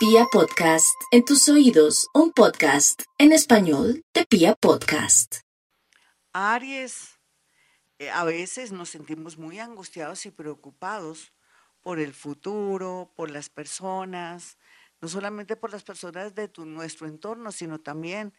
Pia Podcast, en tus oídos, un podcast en español de Pia Podcast. Aries, eh, a veces nos sentimos muy angustiados y preocupados por el futuro, por las personas, no solamente por las personas de tu, nuestro entorno, sino también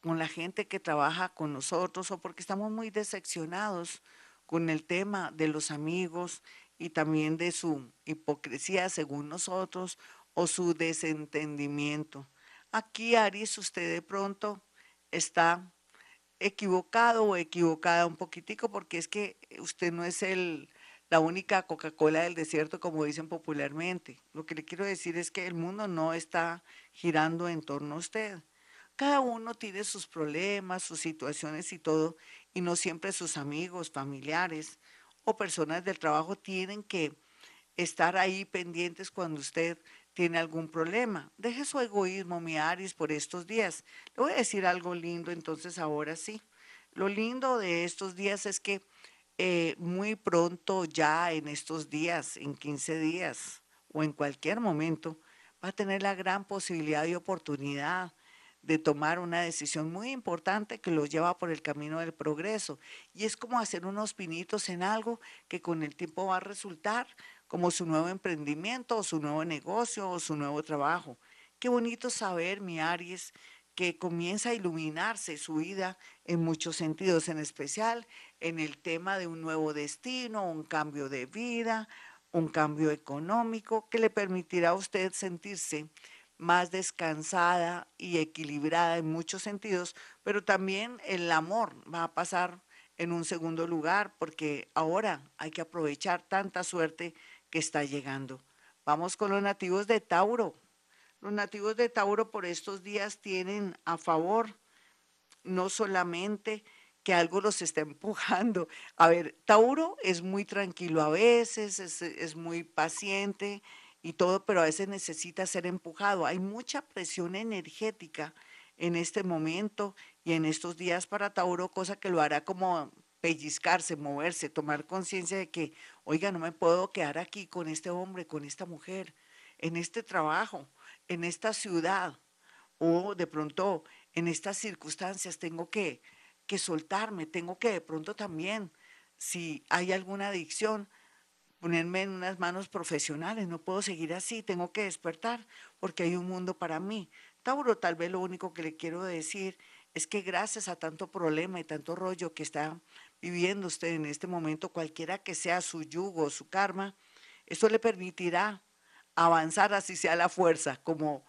con la gente que trabaja con nosotros o porque estamos muy decepcionados con el tema de los amigos y también de su hipocresía según nosotros o su desentendimiento. Aquí, Aries, usted de pronto está equivocado o equivocada un poquitico porque es que usted no es el, la única Coca-Cola del desierto, como dicen popularmente. Lo que le quiero decir es que el mundo no está girando en torno a usted. Cada uno tiene sus problemas, sus situaciones y todo, y no siempre sus amigos, familiares o personas del trabajo tienen que estar ahí pendientes cuando usted tiene algún problema. Deje su egoísmo, mi Aries, por estos días. Le voy a decir algo lindo, entonces ahora sí. Lo lindo de estos días es que eh, muy pronto, ya en estos días, en 15 días o en cualquier momento, va a tener la gran posibilidad y oportunidad de tomar una decisión muy importante que lo lleva por el camino del progreso. Y es como hacer unos pinitos en algo que con el tiempo va a resultar como su nuevo emprendimiento o su nuevo negocio o su nuevo trabajo. Qué bonito saber, mi Aries, que comienza a iluminarse su vida en muchos sentidos, en especial en el tema de un nuevo destino, un cambio de vida, un cambio económico que le permitirá a usted sentirse más descansada y equilibrada en muchos sentidos, pero también el amor va a pasar en un segundo lugar porque ahora hay que aprovechar tanta suerte que está llegando. Vamos con los nativos de Tauro. Los nativos de Tauro por estos días tienen a favor no solamente que algo los está empujando. A ver, Tauro es muy tranquilo a veces, es, es muy paciente, y todo, pero a veces necesita ser empujado. Hay mucha presión energética en este momento y en estos días para Tauro, cosa que lo hará como pellizcarse, moverse, tomar conciencia de que, oiga, no me puedo quedar aquí con este hombre, con esta mujer, en este trabajo, en esta ciudad, o de pronto en estas circunstancias tengo que, que soltarme, tengo que de pronto también, si hay alguna adicción, ponerme en unas manos profesionales, no puedo seguir así, tengo que despertar porque hay un mundo para mí. Tauro, tal vez lo único que le quiero decir es que gracias a tanto problema y tanto rollo que está viviendo usted en este momento, cualquiera que sea su yugo, su karma, eso le permitirá avanzar así sea la fuerza, como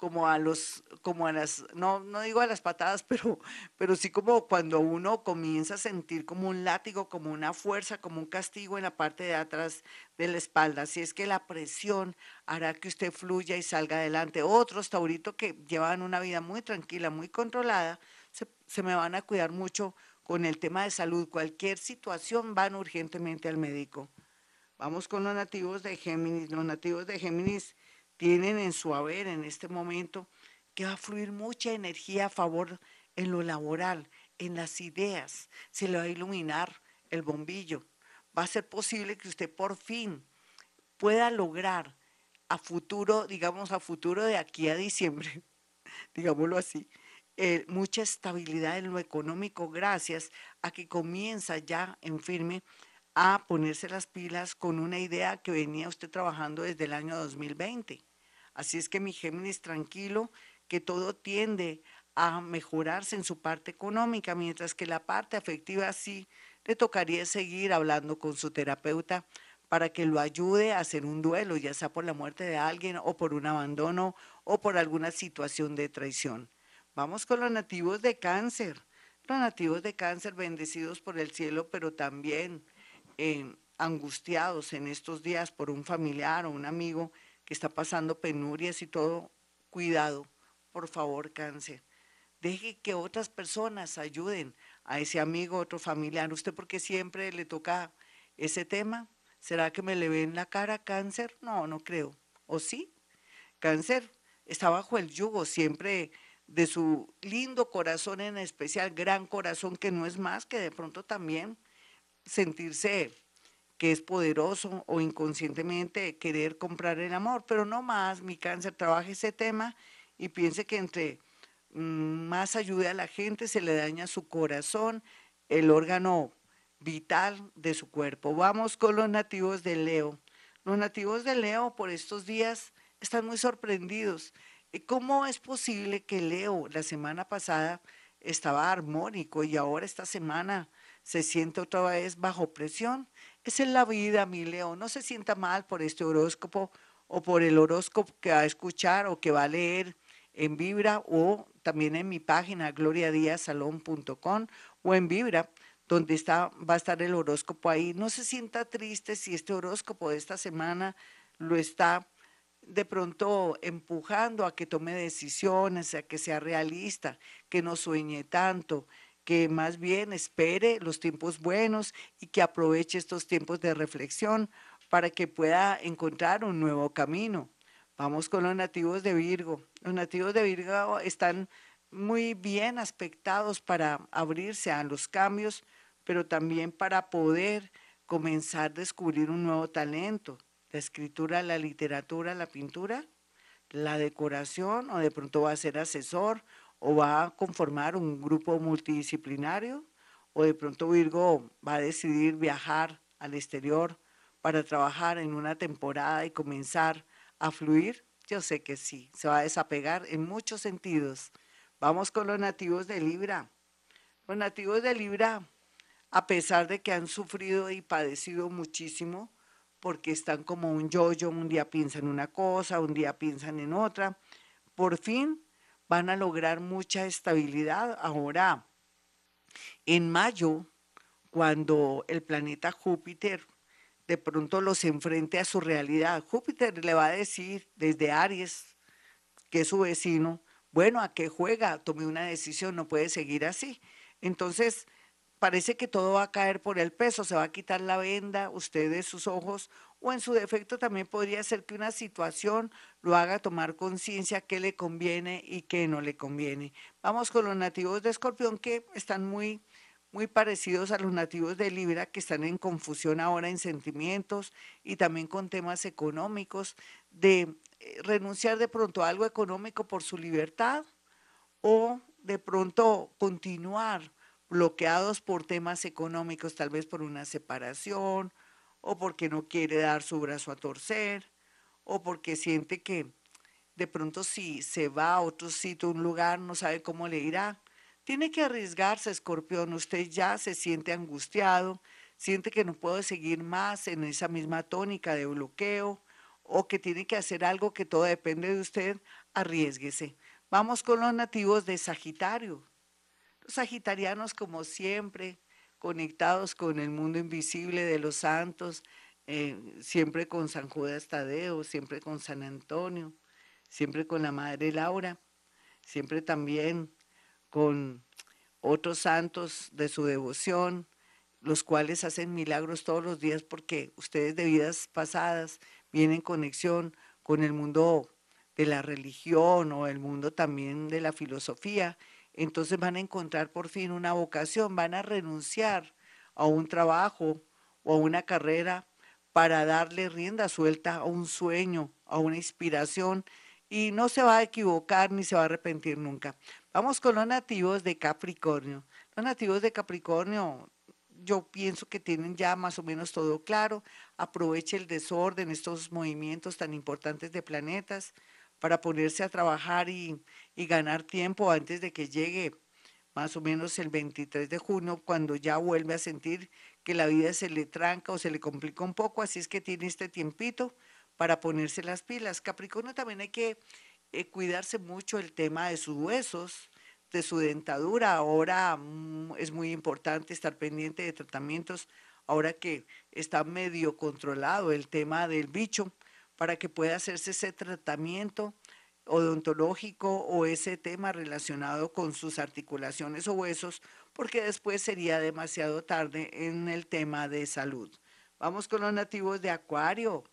como a los, como a las, no, no digo a las patadas, pero, pero sí como cuando uno comienza a sentir como un látigo, como una fuerza, como un castigo en la parte de atrás de la espalda. Así es que la presión hará que usted fluya y salga adelante. Otros, Taurito, que llevan una vida muy tranquila, muy controlada, se, se me van a cuidar mucho con el tema de salud. Cualquier situación van urgentemente al médico. Vamos con los nativos de Géminis. Los nativos de Géminis tienen en su haber en este momento que va a fluir mucha energía a favor en lo laboral, en las ideas, se le va a iluminar el bombillo. Va a ser posible que usted por fin pueda lograr a futuro, digamos a futuro de aquí a diciembre, digámoslo así, eh, mucha estabilidad en lo económico gracias a que comienza ya en firme a ponerse las pilas con una idea que venía usted trabajando desde el año 2020. Así es que mi Géminis tranquilo, que todo tiende a mejorarse en su parte económica, mientras que la parte afectiva sí le tocaría seguir hablando con su terapeuta para que lo ayude a hacer un duelo, ya sea por la muerte de alguien o por un abandono o por alguna situación de traición. Vamos con los nativos de cáncer. Los nativos de cáncer bendecidos por el cielo, pero también eh, angustiados en estos días por un familiar o un amigo que está pasando penurias y todo, cuidado, por favor, cáncer. Deje que otras personas ayuden a ese amigo, otro familiar. ¿Usted porque siempre le toca ese tema? ¿Será que me le ve en la cara cáncer? No, no creo. ¿O sí? Cáncer está bajo el yugo siempre de su lindo corazón en especial, gran corazón que no es más que de pronto también sentirse que es poderoso o inconscientemente querer comprar el amor, pero no más, mi cáncer trabaja ese tema y piense que entre más ayude a la gente se le daña su corazón, el órgano vital de su cuerpo. Vamos con los nativos de Leo. Los nativos de Leo por estos días están muy sorprendidos. ¿Cómo es posible que Leo la semana pasada estaba armónico y ahora esta semana se siente otra vez bajo presión? Esa es la vida, mi Leo. No se sienta mal por este horóscopo o por el horóscopo que va a escuchar o que va a leer en Vibra o también en mi página gloriadiasalón.com o en Vibra donde está, va a estar el horóscopo ahí. No se sienta triste si este horóscopo de esta semana lo está de pronto empujando a que tome decisiones, a que sea realista, que no sueñe tanto, que más bien espere los tiempos buenos y que aproveche estos tiempos de reflexión para que pueda encontrar un nuevo camino. Vamos con los nativos de Virgo. Los nativos de Virgo están muy bien aspectados para abrirse a los cambios, pero también para poder comenzar a descubrir un nuevo talento, la escritura, la literatura, la pintura, la decoración, o de pronto va a ser asesor, o va a conformar un grupo multidisciplinario, o de pronto Virgo va a decidir viajar al exterior para trabajar en una temporada y comenzar a fluir. Yo sé que sí, se va a desapegar en muchos sentidos. Vamos con los nativos de Libra. Los nativos de Libra a pesar de que han sufrido y padecido muchísimo, porque están como un yo-yo, un día piensan una cosa, un día piensan en otra, por fin van a lograr mucha estabilidad. Ahora, en mayo, cuando el planeta Júpiter de pronto los enfrente a su realidad, Júpiter le va a decir desde Aries, que es su vecino, bueno, ¿a qué juega? Tome una decisión, no puede seguir así. Entonces, parece que todo va a caer por el peso, se va a quitar la venda usted sus ojos o en su defecto también podría ser que una situación lo haga tomar conciencia qué le conviene y qué no le conviene. Vamos con los nativos de Escorpión que están muy muy parecidos a los nativos de Libra que están en confusión ahora en sentimientos y también con temas económicos, de eh, renunciar de pronto a algo económico por su libertad o de pronto continuar bloqueados por temas económicos, tal vez por una separación, o porque no quiere dar su brazo a torcer, o porque siente que de pronto si se va a otro sitio, un lugar, no sabe cómo le irá. Tiene que arriesgarse, escorpión. Usted ya se siente angustiado, siente que no puede seguir más en esa misma tónica de bloqueo, o que tiene que hacer algo que todo depende de usted, arriesguese. Vamos con los nativos de Sagitario sagitarianos, como siempre, conectados con el mundo invisible de los santos, eh, siempre con San Judas Tadeo, siempre con San Antonio, siempre con la Madre Laura, siempre también con otros santos de su devoción, los cuales hacen milagros todos los días porque ustedes de vidas pasadas vienen en conexión con el mundo de la religión o el mundo también de la filosofía entonces van a encontrar por fin una vocación, van a renunciar a un trabajo o a una carrera para darle rienda suelta a un sueño, a una inspiración y no se va a equivocar ni se va a arrepentir nunca. Vamos con los nativos de Capricornio. Los nativos de Capricornio, yo pienso que tienen ya más o menos todo claro. Aproveche el desorden, estos movimientos tan importantes de planetas para ponerse a trabajar y, ganar tiempo antes de que llegue más o menos el 23 de junio, cuando ya vuelve a sentir que la vida se le tranca o se le complica un poco, así es que tiene este tiempito para ponerse las pilas. Capricornio también hay que eh, cuidarse mucho el tema de sus huesos, de su dentadura. Ahora mm, es muy importante estar pendiente de tratamientos, ahora que está medio controlado el tema del bicho para que pueda hacerse ese tratamiento odontológico o ese tema relacionado con sus articulaciones o huesos, porque después sería demasiado tarde en el tema de salud. Vamos con los nativos de Acuario.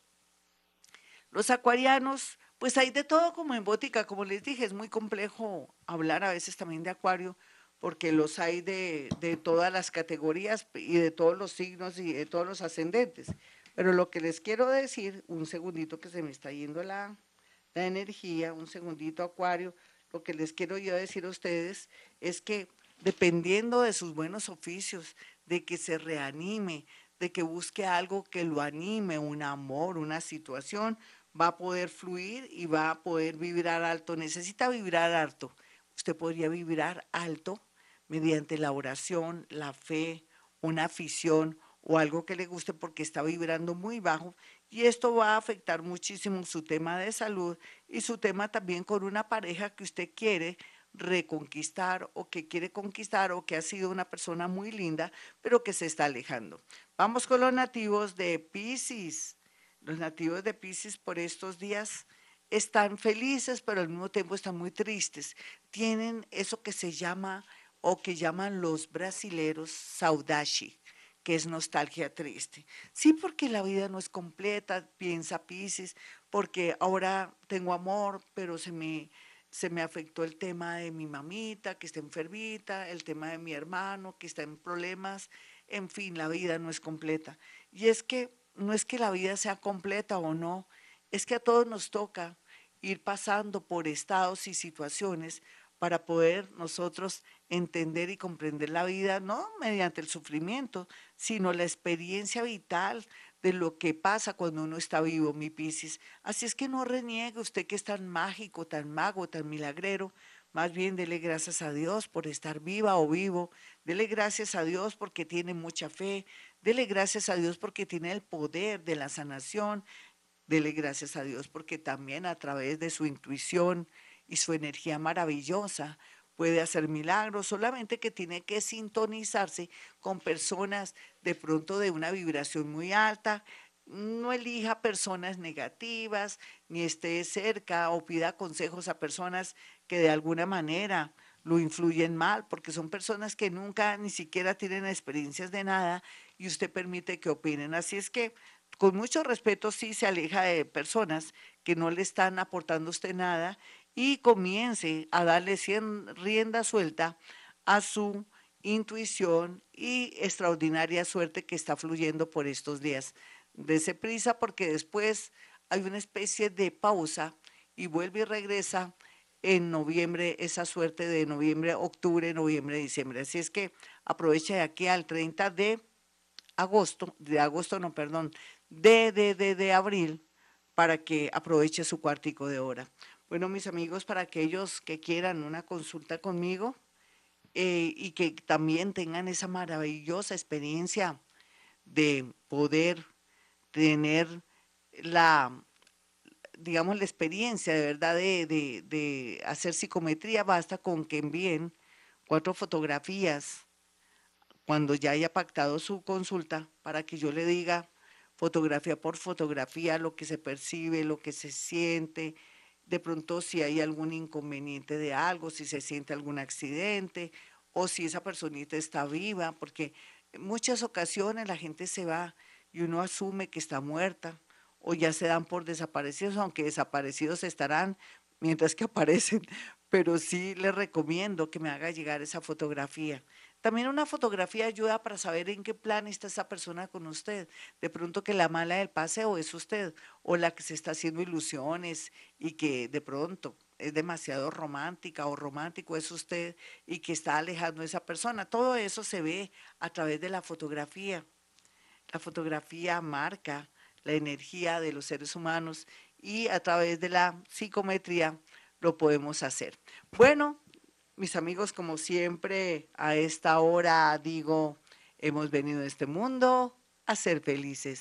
Los acuarianos, pues hay de todo como en bótica, como les dije, es muy complejo hablar a veces también de Acuario, porque los hay de, de todas las categorías y de todos los signos y de todos los ascendentes. Pero lo que les quiero decir, un segundito que se me está yendo la, energía, un segundito acuario, lo que les quiero yo decir a ustedes es que dependiendo de sus buenos oficios, de que se reanime, de que busque algo que lo anime, un amor, una situación, va a poder fluir y va a poder vibrar alto. Necesita vibrar alto. Usted podría vibrar alto mediante la oración, la fe, una afición o algo que le guste porque está vibrando muy bajo y esto va a afectar muchísimo su tema de salud y su tema también con una pareja que usted quiere reconquistar o que quiere conquistar o que ha sido una persona muy linda, pero que se está alejando. Vamos con los nativos de Pisces. Los nativos de Pisces por estos días están felices, pero al mismo tiempo están muy tristes. Tienen eso que se llama o que llaman los brasileros saudashi, que es nostalgia triste. Sí, porque la vida no es completa, piensa Pisces, porque ahora tengo amor, pero se me se me afectó el tema de mi mamita, que está enfermita, el tema de mi hermano, que está en problemas, en fin, la vida no es completa. Y es que no es que la vida sea completa o no, es que a todos nos toca ir pasando por estados y situaciones para poder nosotros entender y comprender la vida, no mediante el sufrimiento, sino la experiencia vital de lo que pasa cuando uno está vivo, mi Piscis. Así es que no reniegue usted que es tan mágico, tan mago, tan milagrero. Más bien dele gracias a Dios por estar viva o vivo. Dele gracias a Dios porque tiene mucha fe. Dele gracias a Dios porque tiene el poder de la sanación. Dele gracias a Dios porque también a través de su intuición y su energía maravillosa puede hacer milagros, solamente que tiene que sintonizarse con personas de pronto de una vibración muy alta. No elija personas negativas, ni esté cerca o pida consejos a personas que de alguna manera lo influyen mal, porque son personas que nunca ni siquiera tienen experiencias de nada y usted permite que opinen. Así es que, con mucho respeto, sí se aleja de personas que no le están aportando a usted nada y comience a darle rienda suelta a su intuición y extraordinaria suerte que está fluyendo por estos días. Dese prisa porque después hay una especie de pausa y vuelve y regresa en noviembre, esa suerte de noviembre, octubre, noviembre, diciembre. Así es que aproveche de aquí al 30 de agosto, de agosto no, perdón, de, de, de, de abril para que aproveche su cuartico de hora. Bueno, mis amigos, para aquellos que quieran una consulta conmigo eh, y que también tengan esa maravillosa experiencia de poder tener la, digamos, la experiencia de verdad de, hacer psicometría, basta con que envíen cuatro fotografías cuando ya haya pactado su consulta para que yo le diga fotografía por fotografía lo que se percibe, lo que se siente, de pronto si hay algún inconveniente de algo, si se siente algún accidente o si esa personita está viva, porque en muchas ocasiones la gente se va y uno asume que está muerta o ya se dan por desaparecidos, aunque desaparecidos estarán mientras que aparecen, pero sí les recomiendo que me haga llegar esa fotografía. También una fotografía ayuda para saber en qué plan está esa persona con usted. De pronto que la mala del paseo es usted o la que se está haciendo ilusiones y que de pronto es demasiado romántica o romántico es usted y que está alejando a esa persona. Todo eso se ve a través de la fotografía. La fotografía marca la energía de los seres humanos y a través de la psicometría lo podemos hacer. Bueno, mis amigos, como siempre, a esta hora digo, hemos venido a este mundo a ser felices.